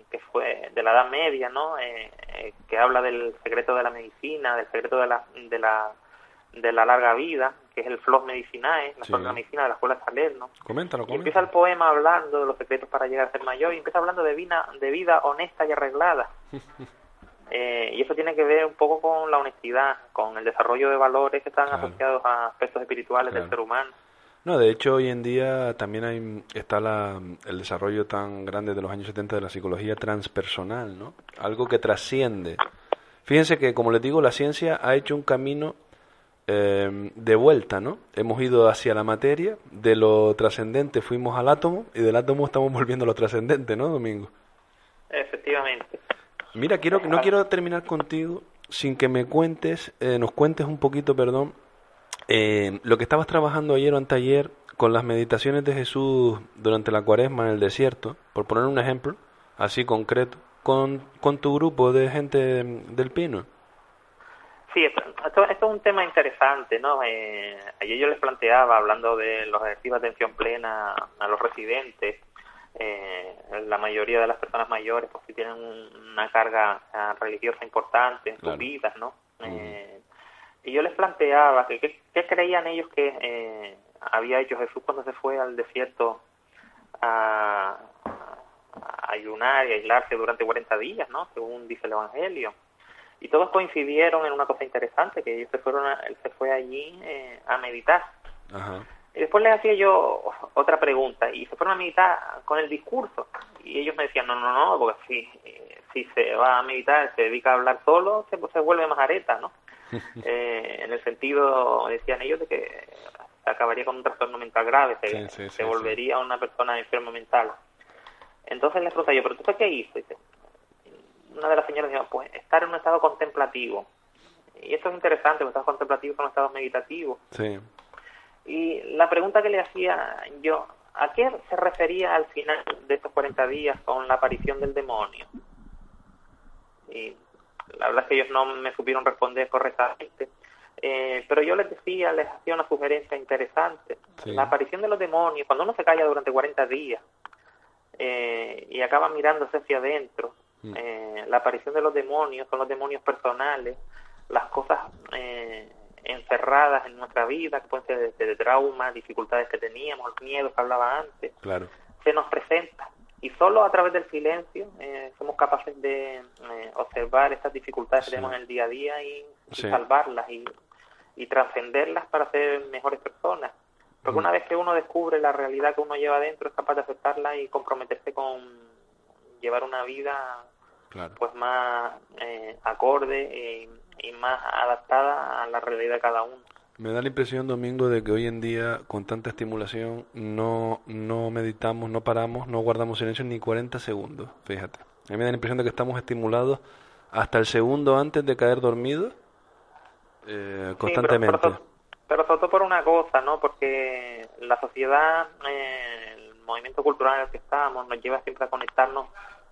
que fue de la Edad Media, ¿no? Eh, eh, que habla del secreto de la medicina, del secreto de la, de la, de la larga vida, que es el Flos Medicinae, la Sí. De la medicina de la Escuela Salerno. Coméntalo, Y empieza el poema hablando de los secretos para llegar a ser mayor y empieza hablando de vida, de vida honesta y arreglada. Eh, y eso tiene que ver un poco con la honestidad, con el desarrollo de valores que están Claro. asociados a aspectos espirituales Claro. del ser humano. No, de hecho hoy en día también hay, está la, el desarrollo tan grande de los años 70 de la psicología transpersonal, ¿no? Algo que trasciende. Fíjense que, como les digo, la ciencia ha hecho un camino eh, de vuelta, ¿no? Hemos ido hacia la materia, de lo trascendente fuimos al átomo y del átomo estamos volviendo a lo trascendente, ¿no, Domingo? Efectivamente. Mira, quiero, no quiero terminar contigo sin que me cuentes, eh, nos cuentes un poquito, perdón, eh, lo que estabas trabajando ayer o anteayer con las meditaciones de Jesús durante la cuaresma en el desierto, por poner un ejemplo así concreto, con, con tu grupo de gente del Pino. Sí, esto, esto- esto es un tema interesante, ¿no? Eh, ayer yo les planteaba, hablando de los ejercicios de atención plena a los residentes, eh, la mayoría de las personas mayores pues sí tienen un- una carga religiosa importante en sus vidas, ¿no? Eh, y yo les planteaba que qué creían ellos que eh, había hecho Jesús cuando se fue al desierto a, a ayunar y aislarse durante 40 días, ¿no? Según dice el Evangelio. Y todos coincidieron en una cosa interesante, que ellos se fueron a- él se fue allí eh, a meditar. Ajá. Y después les hacía yo otra pregunta, y se fueron a meditar con el discurso. Y ellos me decían, no, no, no, porque si, si se va a meditar, se dedica a hablar solo, se, pues, se vuelve majareta, ¿no? Eh, en el sentido, decían ellos, de que se acabaría con un trastorno mental grave, se, Sí, sí, sí, se sí. volvería una persona enferma mental. Entonces les pregunté yo, ¿pero tú qué hizo? Dice, una de las señoras dijo, pues estar en un estado contemplativo. Y esto es interesante, los estados contemplativos son estados meditativos. Sí. Y la pregunta que le hacía yo, ¿a qué se refería al final de estos 40 días con la aparición del demonio? Y la verdad es que ellos no me supieron responder correctamente. Eh, pero yo les decía, les hacía una sugerencia interesante. Sí. La aparición de los demonios, cuando uno se calla durante 40 días eh, y acaba mirándose hacia adentro, Mm. eh, la aparición de los demonios son los demonios personales, las cosas eh, encerradas en nuestra vida, que pueden ser de, de traumas, dificultades que teníamos, los miedos que hablaba antes, Claro. se nos presenta. Y solo a través del silencio eh, somos capaces de eh, observar estas dificultades Sí. que tenemos en el día a día y, salvarlas y, y trascenderlas para ser mejores personas. Porque Mm. una vez que uno descubre la realidad que uno lleva adentro, es capaz de aceptarla y comprometerse con llevar una vida Claro. pues más eh, acorde y, y más adaptada a la realidad de cada uno. Me da la impresión, Domingo, de que hoy en día, con tanta estimulación, no, no meditamos, no paramos, no guardamos silencio ni 40 segundos. Fíjate. A mí me da la impresión de que estamos estimulados hasta el segundo antes de caer dormidos eh, Sí, constantemente. pero, pero, pero sobre todo por una cosa, ¿no? Porque la sociedad, eh, el movimiento cultural en el que estamos, nos lleva siempre a conectarnos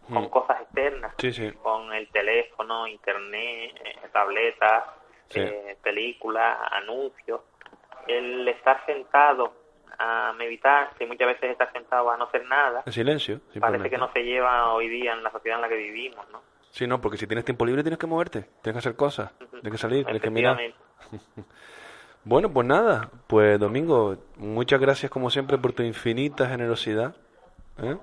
con Mm. cosas externas, Sí, sí. con el teléfono, internet, eh, tabletas, Sí. eh, películas, anuncios. El estar sentado a meditar, que muchas veces estar sentado a no hacer nada, En silencio, parece que no se lleva hoy día en la sociedad en la que vivimos, ¿no? Sí, no, porque si tienes tiempo libre tienes que moverte, tienes que hacer cosas, tienes que salir, tienes que mirar. Bueno, pues nada, pues Domingo, muchas gracias como siempre por tu infinita generosidad. ¿eh?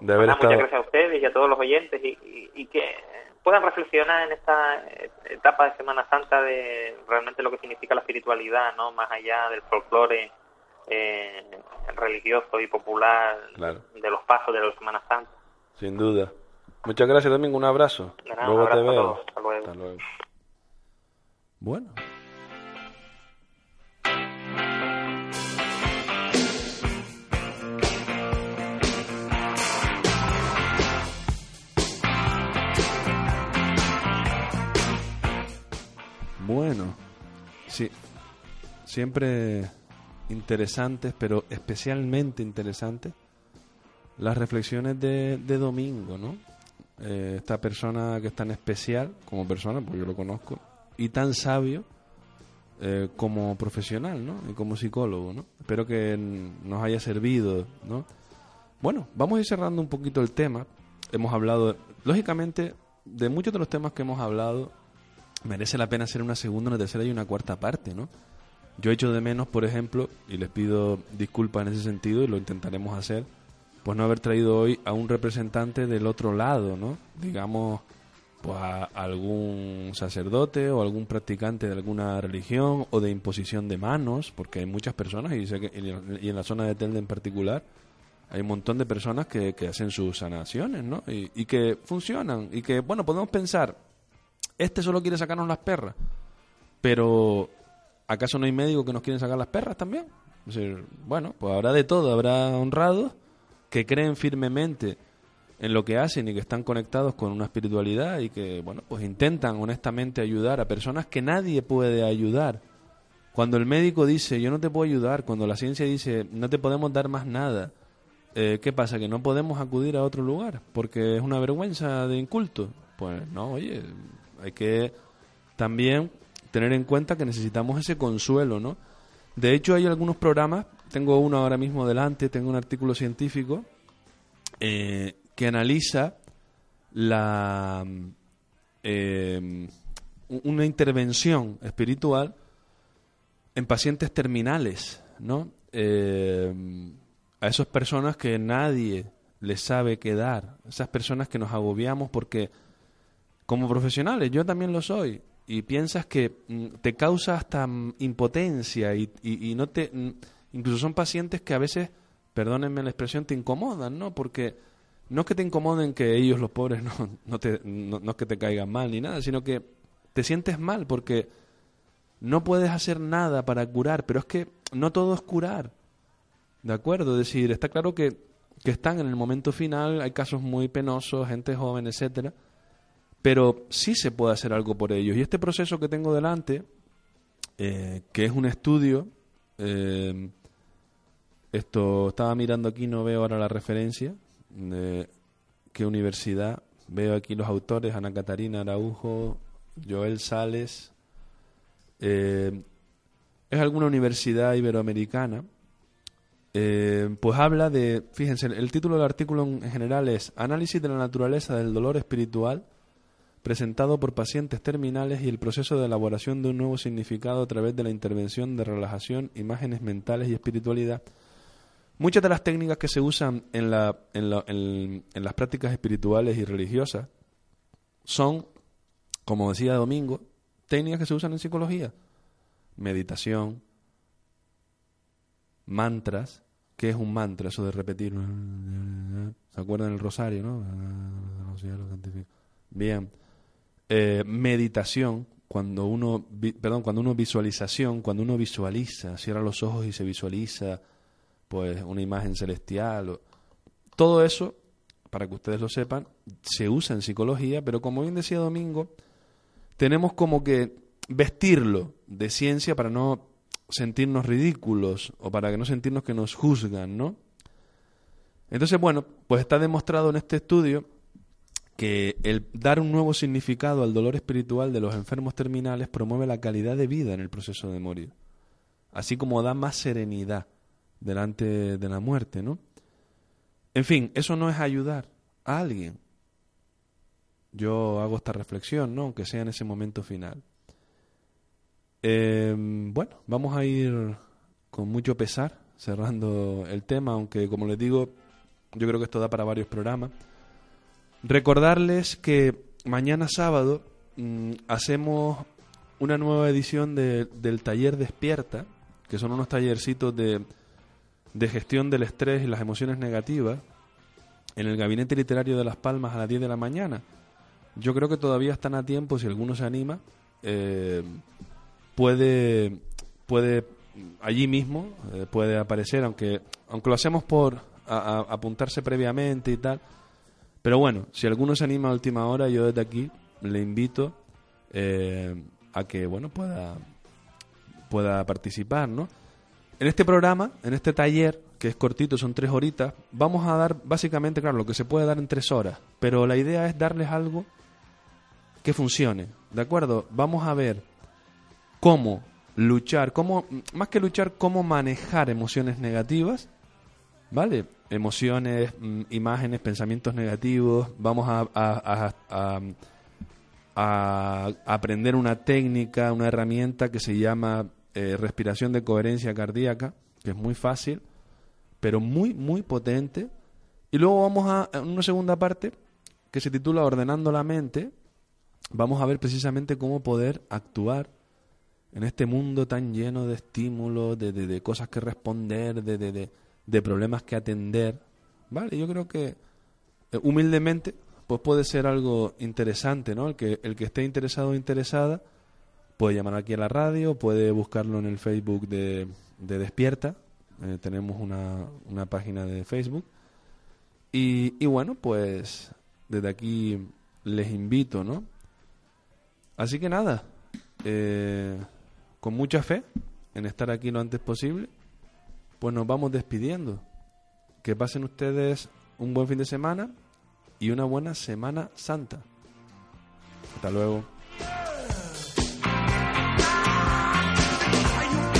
De haber. Muchas gracias a ustedes y a todos los oyentes y, y- y que puedan reflexionar en esta etapa de Semana Santa de realmente lo que significa la espiritualidad, ¿no? Más allá del folclore eh, religioso y popular Claro. de los pasos de la Semana Santa. Sin duda. Muchas gracias, Domingo. Un abrazo. Nada, luego un te abrazo veo. Hasta luego. Hasta luego. Bueno. Bueno, sí, siempre interesantes, pero especialmente interesantes las reflexiones de, de Domingo, ¿no? Eh, esta persona que es tan especial como persona, porque yo lo conozco, y tan sabio eh, como profesional, ¿no? Y como psicólogo, ¿no? Espero que nos haya servido, ¿no? Bueno, vamos a ir cerrando un poquito el tema. Hemos hablado, lógicamente, de muchos de los temas que hemos hablado, merece la pena hacer una segunda, una tercera y una cuarta parte, ¿no? Yo echo de menos, por ejemplo, y les pido disculpas en ese sentido y lo intentaremos hacer, pues no haber traído hoy a un representante del otro lado, ¿no? Digamos, pues a algún sacerdote o algún practicante de alguna religión o de imposición de manos, porque hay muchas personas, y, sé que, y en la zona de Telde en particular, hay un montón de personas que, que hacen sus sanaciones, ¿no? Y que funcionan, y que, bueno, podemos pensar, este solo quiere sacarnos las perras, pero ¿acaso no hay médicos que nos quieren sacar las perras también? Bueno, pues habrá de todo, habrá honrados que creen firmemente en lo que hacen y que están conectados con una espiritualidad y que, bueno, pues intentan honestamente ayudar a personas que nadie puede ayudar. Cuando el médico dice, yo no te puedo ayudar, cuando la ciencia dice, no te podemos dar más nada, eh, ¿qué pasa? ¿Que no podemos acudir a otro lugar? Porque es una vergüenza de inculto. Pues no, oye, hay que también tener en cuenta que necesitamos ese consuelo, ¿no? De hecho, hay algunos programas, tengo uno ahora mismo delante, tengo un artículo científico eh, que analiza la eh, una intervención espiritual en pacientes terminales, ¿no? Eh, a esas personas que nadie les sabe quedar, esas personas que nos agobiamos porque como profesionales, yo también lo soy, y piensas que mm, te causa hasta mm, impotencia y, y, no te... Mm, incluso son pacientes que a veces, perdónenme la expresión, te incomodan, ¿no? Porque no es que te incomoden que ellos, los pobres, no, no, te, no, es que te caigan mal ni nada, sino que te sientes mal porque no puedes hacer nada para curar, pero es que no todo es curar. ¿De acuerdo? Es decir, está claro que, que están en el momento final, hay casos muy penosos, gente joven, etcétera, pero sí se puede hacer algo por ellos. Y este proceso que tengo delante, eh, que es un estudio, eh, esto estaba mirando aquí, no veo ahora la referencia, qué universidad, veo aquí los autores, Ana Catarina Araujo, Joel Sales, eh, es alguna universidad iberoamericana pues habla de, fíjense, el título del artículo en general es Análisis de la naturaleza del dolor espiritual presentado por pacientes terminales y el proceso de elaboración de un nuevo significado a través de la intervención de relajación, imágenes mentales y espiritualidad. Muchas de las técnicas que se usan en, la, en, las prácticas espirituales y religiosas son, como decía Domingo, técnicas que se usan en psicología. Meditación, mantras, ¿Qué es un mantra? Eso de repetir. ¿Se acuerdan del rosario, no? Bien. Eh, meditación, cuando uno, perdón, cuando uno visualización, cuando uno visualiza, cierra los ojos y se visualiza, pues una imagen celestial. todo eso, para que ustedes lo sepan, se usa en psicología, pero como bien decía Domingo, tenemos como que vestirlo de ciencia para no sentirnos ridículos o para que no sentirnos que nos juzgan, ¿no? Entonces, bueno, pues está demostrado en este estudio que el dar un nuevo significado al dolor espiritual de los enfermos terminales promueve la calidad de vida en el proceso de morir, así como da más serenidad delante de la muerte, ¿no? En fin, eso no es ayudar a alguien. Yo hago esta reflexión, ¿no? Aunque sea en ese momento final. Eh, bueno, vamos a ir con mucho pesar cerrando el tema, aunque como les digo, yo creo que esto da para varios programas. Recordarles que mañana sábado mm, hacemos una nueva edición de, del taller Despierta, que son unos tallercitos de, de gestión del estrés y las emociones negativas, en el Gabinete Literario de Las Palmas a las 10 de la mañana. Yo creo que todavía están a tiempo, si alguno se anima. Eh, puede, puede allí mismo, eh, puede aparecer, aunque, aunque lo hacemos por apuntarse previamente y tal. Pero bueno, si alguno se anima a última hora, yo desde aquí le invito eh, a que bueno pueda, pueda participar, ¿no? En este programa, en este taller, que es cortito, son tres horitas, vamos a dar básicamente, claro, lo que se puede dar en tres horas, pero la idea es darles algo que funcione, ¿de acuerdo? Vamos a ver cómo luchar, cómo, más que luchar, cómo manejar emociones negativas, ¿vale? Emociones, mm, imágenes, pensamientos negativos, vamos a, aprender una técnica, una herramienta que se llama eh, respiración de coherencia cardíaca, que es muy fácil, pero muy, muy potente. Y luego vamos a una segunda parte que se titula Ordenando la mente. Vamos a ver precisamente cómo poder actuar en este mundo tan lleno de estímulos, de, de- de cosas que responder, de, de- de- problemas que atender. Vale, yo creo que eh, humildemente pues puede ser algo interesante, ¿no? El que, el que esté interesado o interesada puede llamar aquí a la radio, puede buscarlo en el Facebook de, de Despierta. Eh, tenemos una, una página de Facebook. Y, y bueno, pues desde aquí les invito, ¿no? Así que nada, eh, con mucha fe en estar aquí lo antes posible, pues nos vamos despidiendo. Que pasen ustedes un buen fin de semana y una buena Semana Santa. Hasta luego.